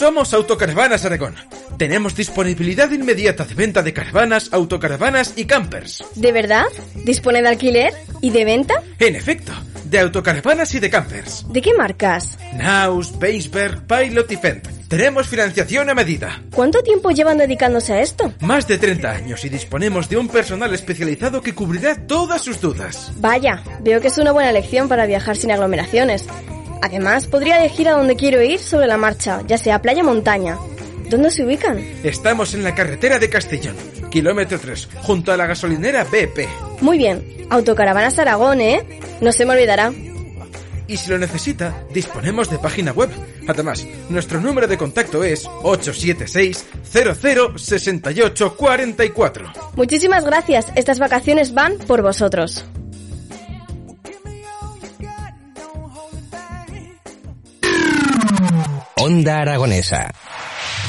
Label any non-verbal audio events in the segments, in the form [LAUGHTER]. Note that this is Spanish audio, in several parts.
Somos Autocaravanas Aragón. Tenemos disponibilidad inmediata de venta de caravanas, autocaravanas y campers. ¿De verdad? ¿Dispone de alquiler? ¿Y de venta? En efecto, de autocaravanas y de campers. ¿De qué marcas? Naus, Baseberg, Pilot y Fent. Tenemos financiación a medida. ¿Cuánto tiempo llevan dedicándose a esto? Más de 30 años y disponemos de un personal especializado que cubrirá todas sus dudas. Vaya, veo que es una buena elección para viajar sin aglomeraciones. Además, podría elegir a dónde quiero ir sobre la marcha, ya sea playa o montaña. ¿Dónde se ubican? Estamos en la carretera de Castellón, kilómetro 3, junto a la gasolinera BP. Muy bien, Autocaravanas Aragón, ¿eh? No se me olvidará. Y si lo necesita, disponemos de página web. Además, nuestro número de contacto es 876 0068 44. Muchísimas gracias, estas vacaciones van por vosotros. Onda Aragonesa.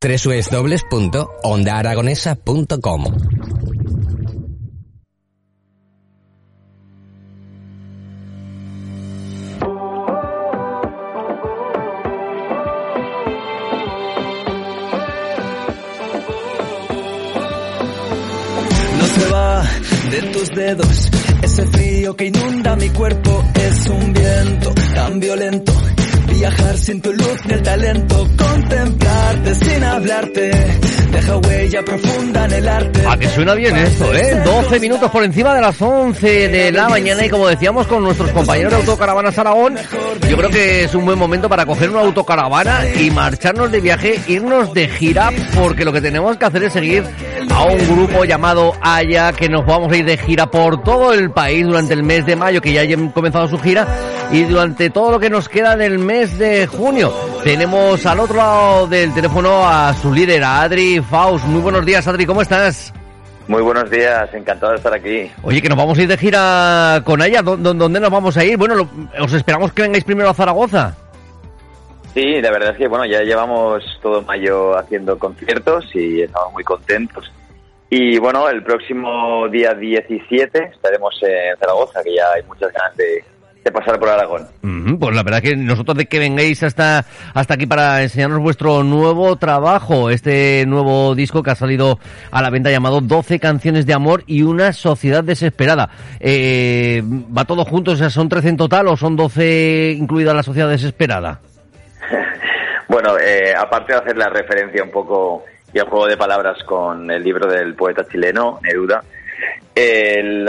www.ondaaragonesa.com No se va de tus dedos, ese frío que inunda mi cuerpo es un viento tan violento Viajar sin tu luz ni el talento, contemplarte sin hablarte, deja huella profunda en el arte. A que suena bien esto, ¿eh? 12 minutos por encima de las 11 de la mañana y como decíamos con nuestros compañeros de Autocaravanas Aragón, yo creo que es un buen momento para coger una autocaravana y marcharnos de viaje, irnos de gira, porque lo que tenemos que hacer es seguir a un grupo llamado Aya, que nos vamos a ir de gira por todo el país durante el mes de mayo, que ya hayan comenzado su gira, y durante todo lo que nos queda del mes de junio. Tenemos al otro lado del teléfono a su líder, a Adri Faust. Muy buenos días, Adri, ¿cómo estás? Muy buenos días, encantado de estar aquí. Oye, que nos vamos a ir de gira con ella. ¿Dónde nos vamos a ir? Bueno, lo, os esperamos que vengáis primero a Zaragoza. Sí, la verdad es que bueno, ya llevamos todo mayo haciendo conciertos y estamos muy contentos. Y bueno, el próximo día 17 estaremos en Zaragoza, que ya hay muchas ganas de, de pasar por Aragón. pues la verdad que nosotros de que vengáis hasta, hasta aquí para enseñarnos vuestro nuevo trabajo, este nuevo disco que ha salido a la venta llamado 12 canciones de amor y una sociedad desesperada. Eh, ¿Va todo junto? O sea, ¿son 13 en total o son 12 incluida la sociedad desesperada? [LAUGHS] bueno, eh, aparte de hacer la referencia un poco y el juego de palabras con el libro del poeta chileno, Neruda, el,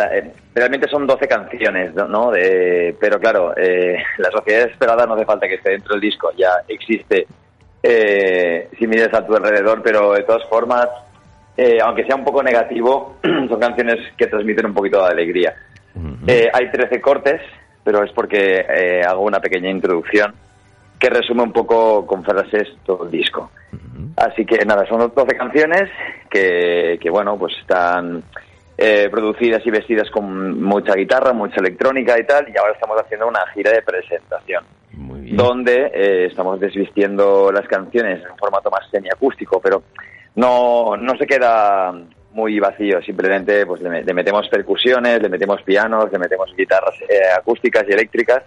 realmente son 12 canciones, ¿no? De, pero claro, eh, [LAUGHS] La Sociedad Desesperada no hace falta que esté dentro del disco, ya existe eh, si mires a tu alrededor, pero de todas formas, eh, aunque sea un poco negativo, [CLEARS THROAT] son canciones que transmiten un poquito de alegría. Eh, hay 13 cortes, pero es porque eh, hago una pequeña introducción que resume un poco con frases todo el disco. Así que nada, son 12 canciones que, que bueno, pues están eh, producidas y vestidas con mucha guitarra, mucha electrónica y tal, y ahora estamos haciendo una gira de presentación, donde eh, estamos desvistiendo las canciones en un formato más semiacústico, pero no, no se queda muy vacío, simplemente pues le, le metemos percusiones, le metemos pianos, le metemos guitarras eh, acústicas y eléctricas,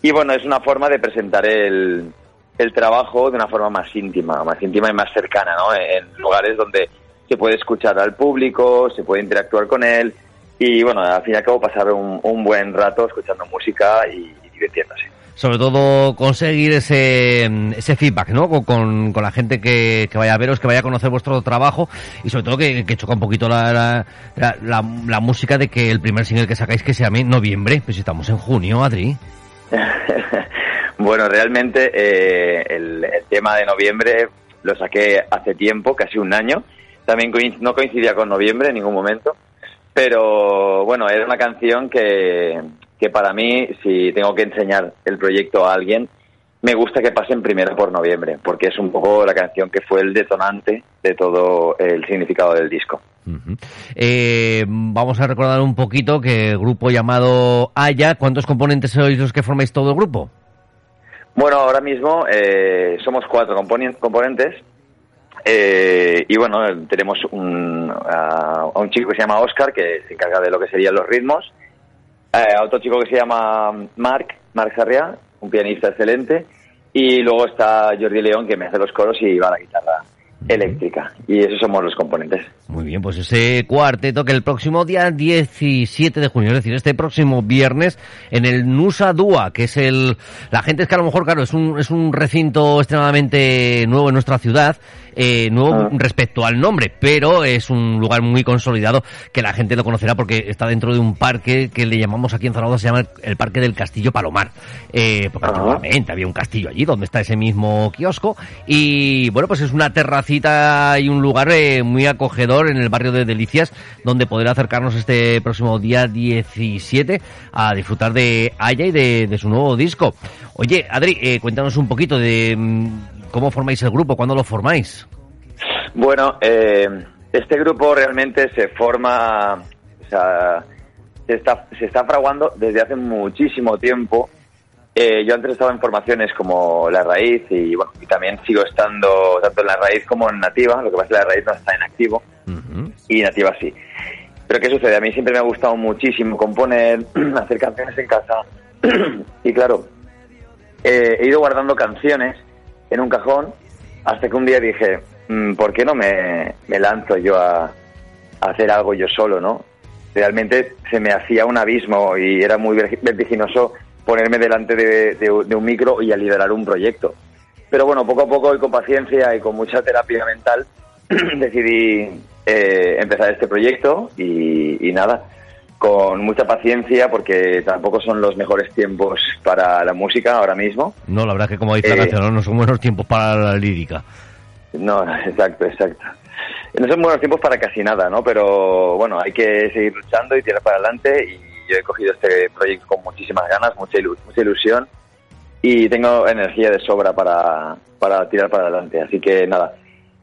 y bueno, es una forma de presentar el, el trabajo de una forma más íntima, más íntima y más cercana, ¿no? En lugares donde se puede escuchar al público, se puede interactuar con él y bueno, al fin y al cabo pasar un, un buen rato escuchando música y, y, divirtiéndose. Sobre todo conseguir ese, ese feedback, ¿no? Con, con la gente que, que, vaya a veros, que vaya a conocer vuestro trabajo y sobre todo que, que choca un poquito la, la, la, la, música de que el primer single que sacáis que se llame Noviembre, pues estamos en junio, Adri. [LAUGHS] bueno, realmente eh, el, el tema de Noviembre lo saqué hace tiempo, casi un año, también no coincidía con noviembre en ningún momento, pero bueno, era una canción que, que para mí, si tengo que enseñar el proyecto a alguien, me gusta que pasen primero por noviembre, porque es un poco la canción que fue el detonante de todo el significado del disco. eh, vamos a recordar un poquito que el grupo llamado Aya, ¿cuántos componentes sois los que formáis todo el grupo? Bueno, ahora mismo eh, somos cuatro componentes eh, y bueno, tenemos un, a, un chico que se llama Oscar, que se encarga de lo que serían los ritmos, eh, a otro chico que se llama Marc, Marc Sarriá, un pianista excelente, y luego está Jordi León, que me hace los coros y va a la guitarra eléctrica. Y esos somos los componentes. Muy bien, pues ese cuarteto que el próximo día 17 de junio, es decir, este próximo viernes, en el Nusa Dua, que es el... La gente es que a lo mejor, claro, es un, es un recinto extremadamente nuevo en nuestra ciudad, eh, nuevo Ah. respecto al nombre, pero es un lugar muy consolidado que la gente lo conocerá porque está dentro de un parque que le llamamos aquí en Zaragoza, se llama el Parque del Castillo Palomar. Eh, porque antiguamente había un castillo allí donde está ese mismo kiosco y bueno, pues es una terracita y un lugar eh, muy acogedor en el barrio de Delicias donde poder acercarnos este próximo día 17 a disfrutar de Aya y de, de su nuevo disco. Oye, Adri, eh, cuéntanos un poquito de mm, cómo formáis el grupo, cuándo lo formáis. Bueno, eh, este grupo realmente se forma, o sea, se está, se está fraguando desde hace muchísimo tiempo. Eh, yo antes estaba en formaciones como La Raíz y bueno, y también sigo estando tanto en La Raíz como en Nativa, lo que pasa es que La Raíz no está en activo y Nativa sí. Pero ¿qué sucede? A mí siempre me ha gustado muchísimo componer, [CLEARS THROAT] hacer canciones en casa [CLEARS THROAT] y claro, eh, he ido guardando canciones en un cajón hasta que un día dije, mm, ¿por qué no me, me lanzo yo a, a hacer algo yo solo, no? Realmente se me hacía un abismo y era muy vertiginoso ponerme delante de, de- de un micro y a liderar un proyecto. Pero bueno, poco a poco y con paciencia y con mucha terapia mental [CLEARS THROAT] decidí eh, empezar este proyecto y, y nada, con mucha paciencia porque tampoco son los mejores tiempos para la música ahora mismo. No, la verdad que como dice la Eh, canción, ¿no? no son buenos tiempos para la lírica. No, [LAUGHS] exacto, exacto. No son buenos tiempos para casi nada, ¿no? Pero bueno, hay que seguir luchando y tirar para adelante. Y yo he cogido este proyecto con muchísimas ganas, mucha, ilu- mucha ilusión y tengo energía de sobra para, para tirar para adelante. Así que nada,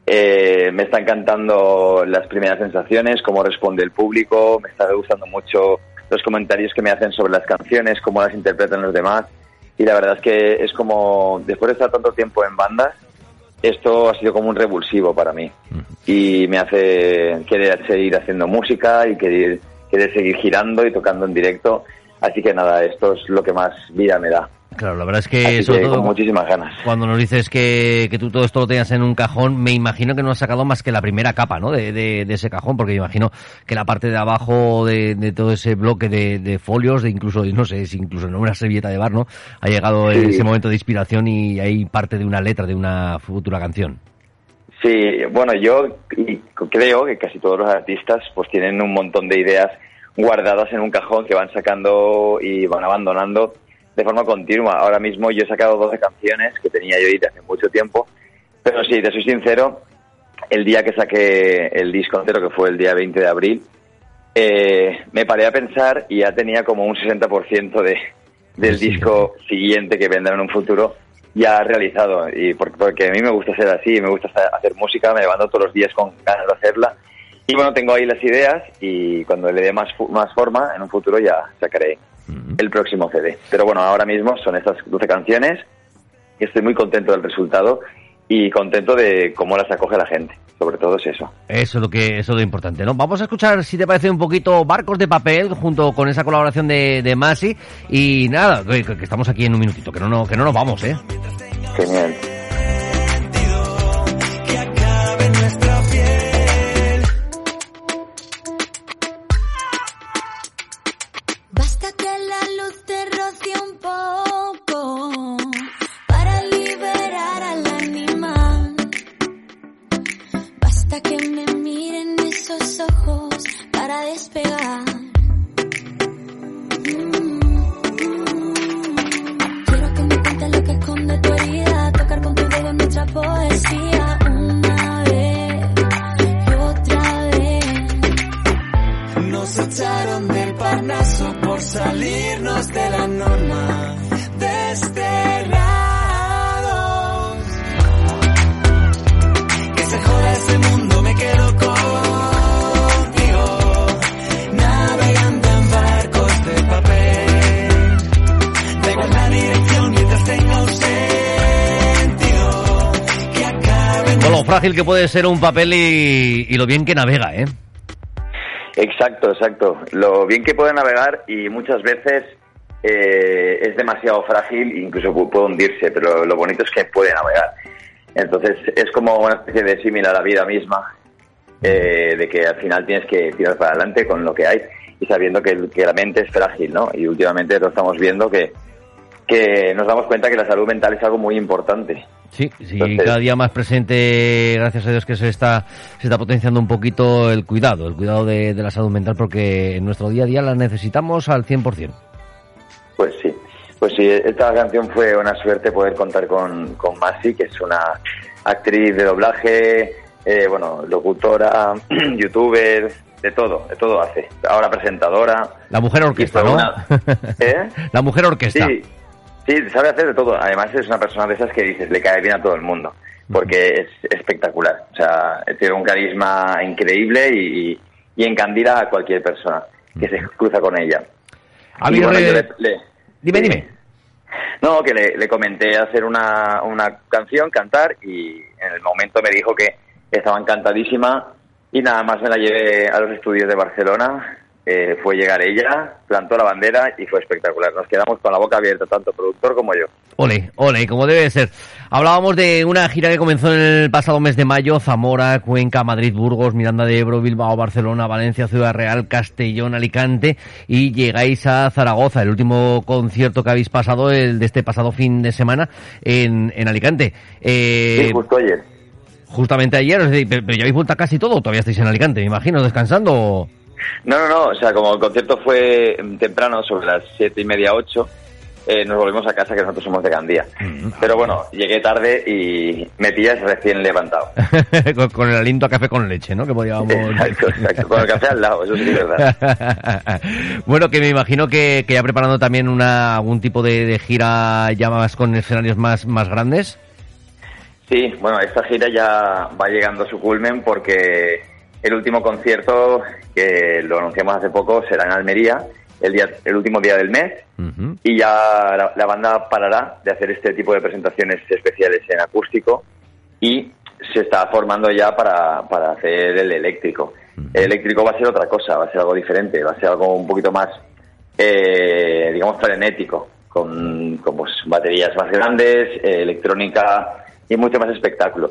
eh, me está encantando las primeras sensaciones, cómo responde el público, me está gustando mucho los comentarios que me hacen sobre las canciones, cómo las interpretan los demás. Y la verdad es que es como, después de estar tanto tiempo en bandas, esto ha sido como un revulsivo para mí y me hace querer seguir haciendo música y querer, querer seguir girando y tocando en directo. Así que nada, esto es lo que más vida me da. Claro, la verdad es que, Así sobre que todo con muchísimas ganas. cuando nos dices que, que tú todo esto lo tenías en un cajón, me imagino que no has sacado más que la primera capa, ¿no? De, de, de ese cajón, porque me imagino que la parte de abajo de, de todo ese bloque de, de folios, de incluso, no sé, si incluso en una servilleta de bar, ¿no? Ha llegado Sí. ese momento de inspiración y hay parte de una letra de una futura canción. Sí, bueno, yo creo que casi todos los artistas pues tienen un montón de ideas guardadas en un cajón que van sacando y van abandonando de forma continua. Ahora mismo yo he sacado 12 canciones que tenía yo ahí de hace mucho tiempo, pero sí, te soy sincero, el día que saqué el disco entero, que fue el día 20 de abril, eh, me paré a pensar y ya tenía como un 60% de, del disco siguiente que vendrá en un futuro ya realizado. Y por- porque a mí me gusta ser así, me gusta hacer música, me levanto todos los días con ganas de hacerla. Y bueno, tengo ahí las ideas y cuando le dé más, más forma, en un futuro ya sacaré el próximo CD. Pero bueno, ahora mismo son estas 12 canciones y estoy muy contento del resultado y contento de cómo las acoge la gente. Sobre todo es eso. Eso es lo que eso es lo importante, ¿no? Vamos a escuchar, si te parece, un poquito Barcos de Papel junto con esa colaboración de, de Masi. Y nada, que, que estamos aquí en un minutito, que no, no, que no nos vamos, ¿eh? Genial. Lo frágil que puede ser un papel y, lo bien que navega, ¿eh? Exacto, exacto. Lo bien que puede navegar y muchas veces eh, es demasiado frágil, incluso pu- puede hundirse, pero lo bonito es que puede navegar. Entonces es como una especie de símil a la vida misma, eh, de que al final tienes que tirar para adelante con lo que hay y sabiendo que, que la mente es frágil, ¿no? Y últimamente lo estamos viendo que, que nos damos cuenta que la salud mental es algo muy importante. Sí, sí, Entonces- cada día más presente, gracias a Dios que se está, se está potenciando un poquito el cuidado, el cuidado de, de la salud mental, porque en nuestro día a día la necesitamos al 100%. Pues sí, pues sí, esta canción fue una suerte poder contar con, con Masi, que es una actriz de doblaje, eh, bueno, locutora, [CLEARS THROAT] youtuber, de todo, de todo hace. Ahora presentadora. La mujer orquesta, ¿no? una- ¿Eh? [LAUGHS] La mujer orquesta. Sí, sí, sabe hacer de todo. Además es una persona de esas que dices, le cae bien a todo el mundo, porque es espectacular. O sea, tiene un carisma increíble y, y encandila a cualquier persona que se cruza con ella. Y habido bueno, yo le- le- Dime, dime. No, que le, le comenté hacer una, una canción, cantar, y en el momento me dijo que estaba encantadísima y nada más me la llevé a los estudios de Barcelona. Eh, fue llegar ella, plantó la bandera y fue espectacular. Nos quedamos con la boca abierta, tanto productor como yo. Ole, ole, como debe ser. Hablábamos de una gira que comenzó en el pasado mes de mayo, Zamora, Cuenca, Madrid, Burgos, Miranda de Ebro, Bilbao, Barcelona, Valencia, Ciudad Real, Castellón, Alicante y llegáis a Zaragoza, el último concierto que habéis pasado, el de este pasado fin de semana en, en Alicante. Eh, Sí, justo ayer. Justamente ayer, pero, ya habéis vuelto a casi todo, todavía estáis en Alicante, me imagino, descansando. o- No, no, no, o sea, como el concierto fue temprano, sobre las siete y media, ocho, eh, nos volvimos a casa, que nosotros somos de Gandía. Pero bueno, llegué tarde y me pillas recién levantado. [LAUGHS] con, con el aliento a café con leche, ¿no? Que podíamos... Exacto, exacto, con el café al lado, eso sí es verdad. [LAUGHS] bueno, que me imagino que, que ya preparando también una, algún tipo de, de gira ya más con escenarios más, más grandes. Sí, bueno, esta gira ya va llegando a su culmen porque el último concierto, que lo anunciamos hace poco, será en Almería, el, día, el último día del mes, y ya la, la banda parará de hacer este tipo de presentaciones especiales en acústico y se está formando ya para, para hacer el eléctrico. El eléctrico va a ser otra cosa, va a ser algo diferente, va a ser algo un poquito más, eh, digamos, frenético, con, con, pues, baterías más grandes, eh, electrónica y mucho más espectáculo.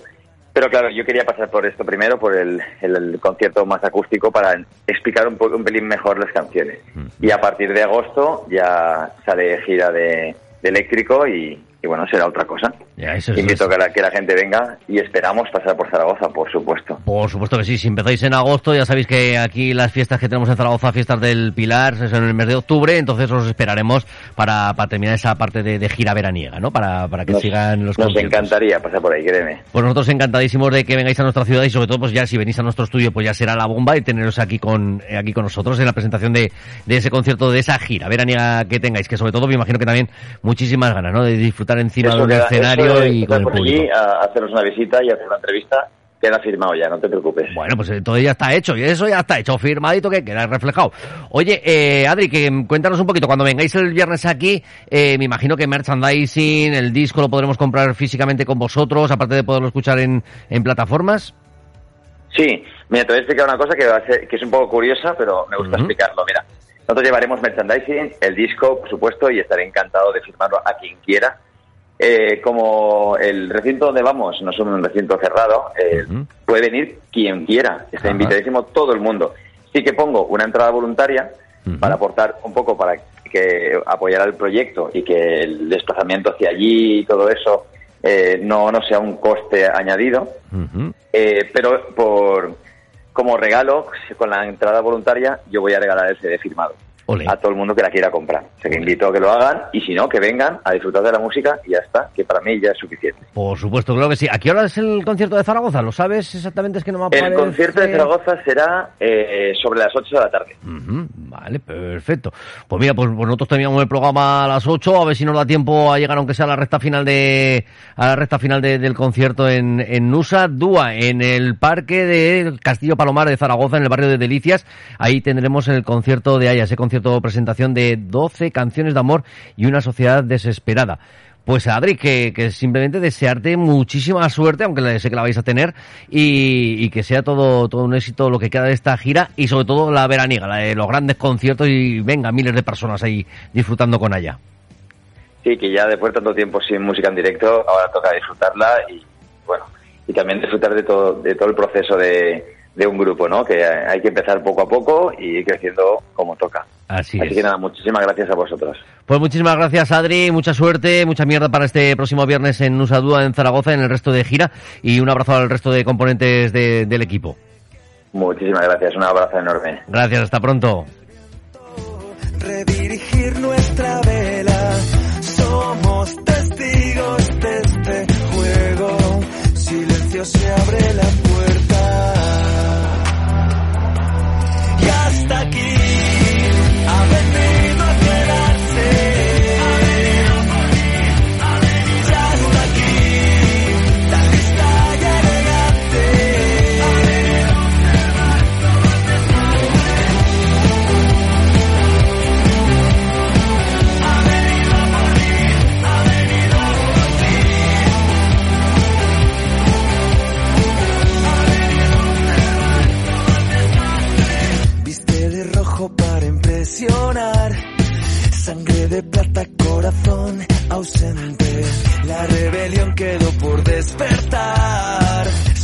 Pero claro, yo quería pasar por esto primero, por el, el- el concierto más acústico, para explicar un, un pelín mejor las canciones. Y a partir de agosto ya sale gira de, de eléctrico y, y bueno, será otra cosa. Ya, eso es- que la gente venga y esperamos pasar por Zaragoza, por supuesto. Por supuesto que sí, si empezáis en agosto, ya sabéis que aquí las fiestas que tenemos en Zaragoza, fiestas del Pilar, es en el mes de octubre, entonces os esperaremos para, para terminar esa parte de, de gira veraniega, ¿no? Para, para que Nos- sigan los Nos conciertos. encantaría pasar por ahí, créeme. Pues nosotros encantadísimos de que vengáis a nuestra ciudad y sobre todo pues ya si venís a nuestro estudio pues ya será la bomba y teneros aquí con eh, aquí con nosotros en la presentación de, de ese concierto, de esa gira veraniega que tengáis, que sobre todo me imagino que también muchísimas ganas, ¿no? De disfrutar encima de un queda- escenario eso y con el público. allí a a hacernos una visita y hacer una entrevista queda firmado ya, no te preocupes. Bueno, pues todo ya está hecho, y eso ya está hecho, firmadito que queda reflejado. Oye, eh, Adri, que cuéntanos un poquito, cuando vengáis el viernes aquí, eh, me imagino que merchandising, el disco lo podremos comprar físicamente con vosotros, aparte de poderlo escuchar en, en plataformas. Sí, mira, te voy a explicar una cosa que, va a ser, que es un poco curiosa, pero me gusta explicarlo. Mira, nosotros llevaremos merchandising, el disco, por supuesto, y estaré encantado de firmarlo a quien quiera. Eh, como el recinto donde vamos no es un recinto cerrado, eh, puede venir quien quiera, está invitadísimo todo el mundo. Sí que pongo una entrada voluntaria para aportar un poco para que apoyar al proyecto y que el desplazamiento hacia allí y todo eso eh, no, no sea un coste añadido. Eh, pero por como regalo, con la entrada voluntaria, yo voy a regalar el CD firmado a todo el mundo que la quiera comprar. O sea que invito a que lo hagan y si no, que vengan a disfrutar de la música y ya está, que para mí ya es suficiente. Por supuesto, creo que sí. ¿A qué hora es el concierto de Zaragoza? ¿Lo sabes exactamente? Es que no me aparece. El concierto de Zaragoza será eh, sobre las 8 de la tarde. Vale, perfecto. Pues mira, pues, pues nosotros teníamos el programa a las 8, a ver si nos da tiempo a llegar aunque sea a la recta final de a la recta final de- del concierto en, en Nusa Dúa, en el parque de Castillo Palomar de Zaragoza, en el barrio de Delicias. Ahí tendremos el concierto de Aya, ese concierto presentación de 12 canciones de amor y una sociedad desesperada. Pues Adri, que, simplemente desearte muchísima suerte, aunque sé que la vais a tener, y, que sea todo, todo un éxito lo que queda de esta gira y sobre todo la veraniega, la de los grandes conciertos y venga, miles de personas ahí disfrutando con ella. Sí, que ya después de tanto tiempo sin música en directo, ahora toca disfrutarla y bueno, y también disfrutar de todo, de todo el proceso de, de un grupo, ¿no? Que hay que empezar poco a poco y ir creciendo como toca. Así, Así es. que nada, muchísimas gracias a vosotros. Pues muchísimas gracias, Adri. Mucha suerte, mucha mierda para este próximo viernes en Nusadúa, en Zaragoza, en el resto de gira. Y un abrazo al resto de componentes de- del equipo. Muchísimas gracias, un abrazo enorme. Gracias, hasta pronto. redirigir nuestra vela. Somos testigos de este juego. Silencio se abre la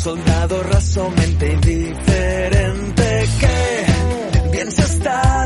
Soldado rasamente indiferente que bien se está